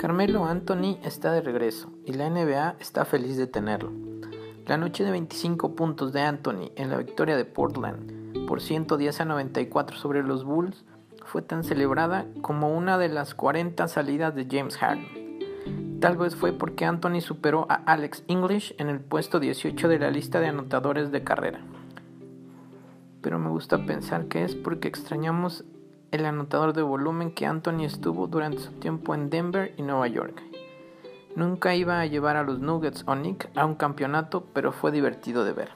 Carmelo Anthony está de regreso y la NBA está feliz de tenerlo. La noche de 25 puntos de Anthony en la victoria de Portland por 110 a 94 sobre los Bulls fue tan celebrada como una de las 40 salidas de James Harden. Tal vez fue porque Anthony superó a Alex English en el puesto 18 de la lista de anotadores de carrera. Pero me gusta pensar que es porque extrañamos el anotador de volumen que Anthony estuvo durante su tiempo en Denver y Nueva York. Nunca iba a llevar a los Nuggets o Nick a un campeonato, pero fue divertido de ver.